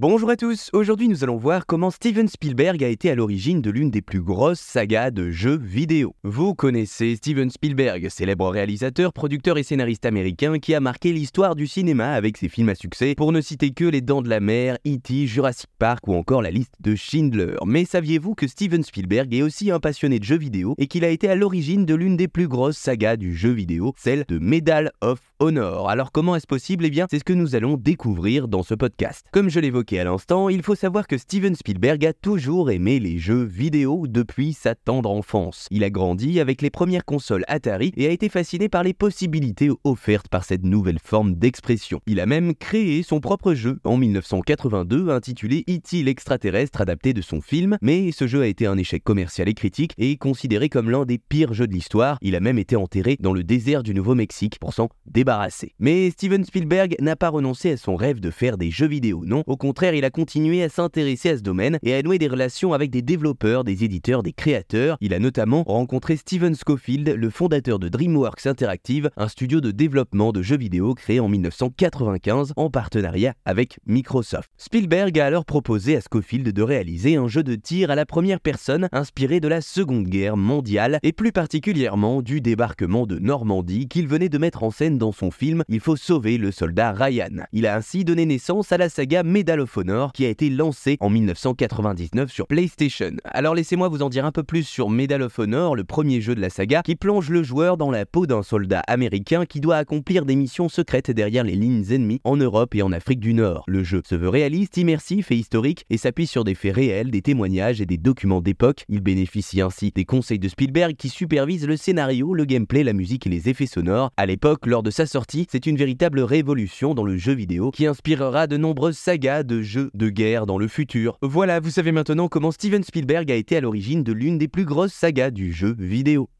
Bonjour à tous, aujourd'hui nous allons voir comment Steven Spielberg a été à l'origine de l'une des plus grosses sagas de jeux vidéo. Vous connaissez Steven Spielberg, célèbre réalisateur, producteur et scénariste américain qui a marqué l'histoire du cinéma avec ses films à succès, pour ne citer que Les Dents de la Mer, E.T., Jurassic Park ou encore la liste de Schindler. Mais saviez-vous que Steven Spielberg est aussi un passionné de jeux vidéo et qu'il a été à l'origine de l'une des plus grosses sagas du jeu vidéo, celle de Medal of Honor? Alors comment est-ce possible? Eh bien, c'est ce que nous allons découvrir dans ce podcast. Comme je l'évoquais à l'instant, il faut savoir que Steven Spielberg a toujours aimé les jeux vidéo depuis sa tendre enfance. Il a grandi avec les premières consoles Atari et a été fasciné par les possibilités offertes par cette nouvelle forme d'expression. Il a même créé son propre jeu en 1982 intitulé E.T. l'extraterrestre adapté de son film, mais ce jeu a été un échec commercial et critique et considéré comme l'un des pires jeux de l'histoire. Il a même été enterré dans le désert du Nouveau-Mexique pour s'en débarrasser mais Steven Spielberg n'a pas renoncé à son rêve de faire des jeux vidéo, non. Au contraire, il a continué à s'intéresser à ce domaine et à nouer des relations avec des développeurs, des éditeurs, des créateurs. Il a notamment rencontré Steven Schofield, le fondateur de DreamWorks Interactive, un studio de développement de jeux vidéo créé en 1995 en partenariat avec Microsoft. Spielberg a alors proposé à Schofield de réaliser un jeu de tir à la première personne inspiré de la Seconde Guerre mondiale et plus particulièrement du débarquement de Normandie qu'il venait de mettre en scène dans son film Il faut sauver le soldat Ryan. Il a ainsi donné naissance à la saga Medal of Honor qui a été lancée en 1999 sur PlayStation. Alors laissez-moi vous en dire un peu plus sur Medal of Honor, le premier jeu de la saga qui plonge le joueur dans la peau d'un soldat américain qui doit accomplir des missions secrètes derrière les lignes ennemies en Europe et en Afrique du Nord. Le jeu se veut réaliste, immersif et historique et s'appuie sur des faits réels, des témoignages et des documents d'époque. Il bénéficie ainsi des conseils de Spielberg qui supervisent le scénario, le gameplay, la musique et les effets sonores. À l'époque, lors de sa sortie, c'est une véritable révolution dans le jeu vidéo qui inspirera de nombreuses sagas de jeux de guerre dans le futur. Voilà, vous savez maintenant comment Steven Spielberg a été à l'origine de l'une des plus grosses sagas du jeu vidéo.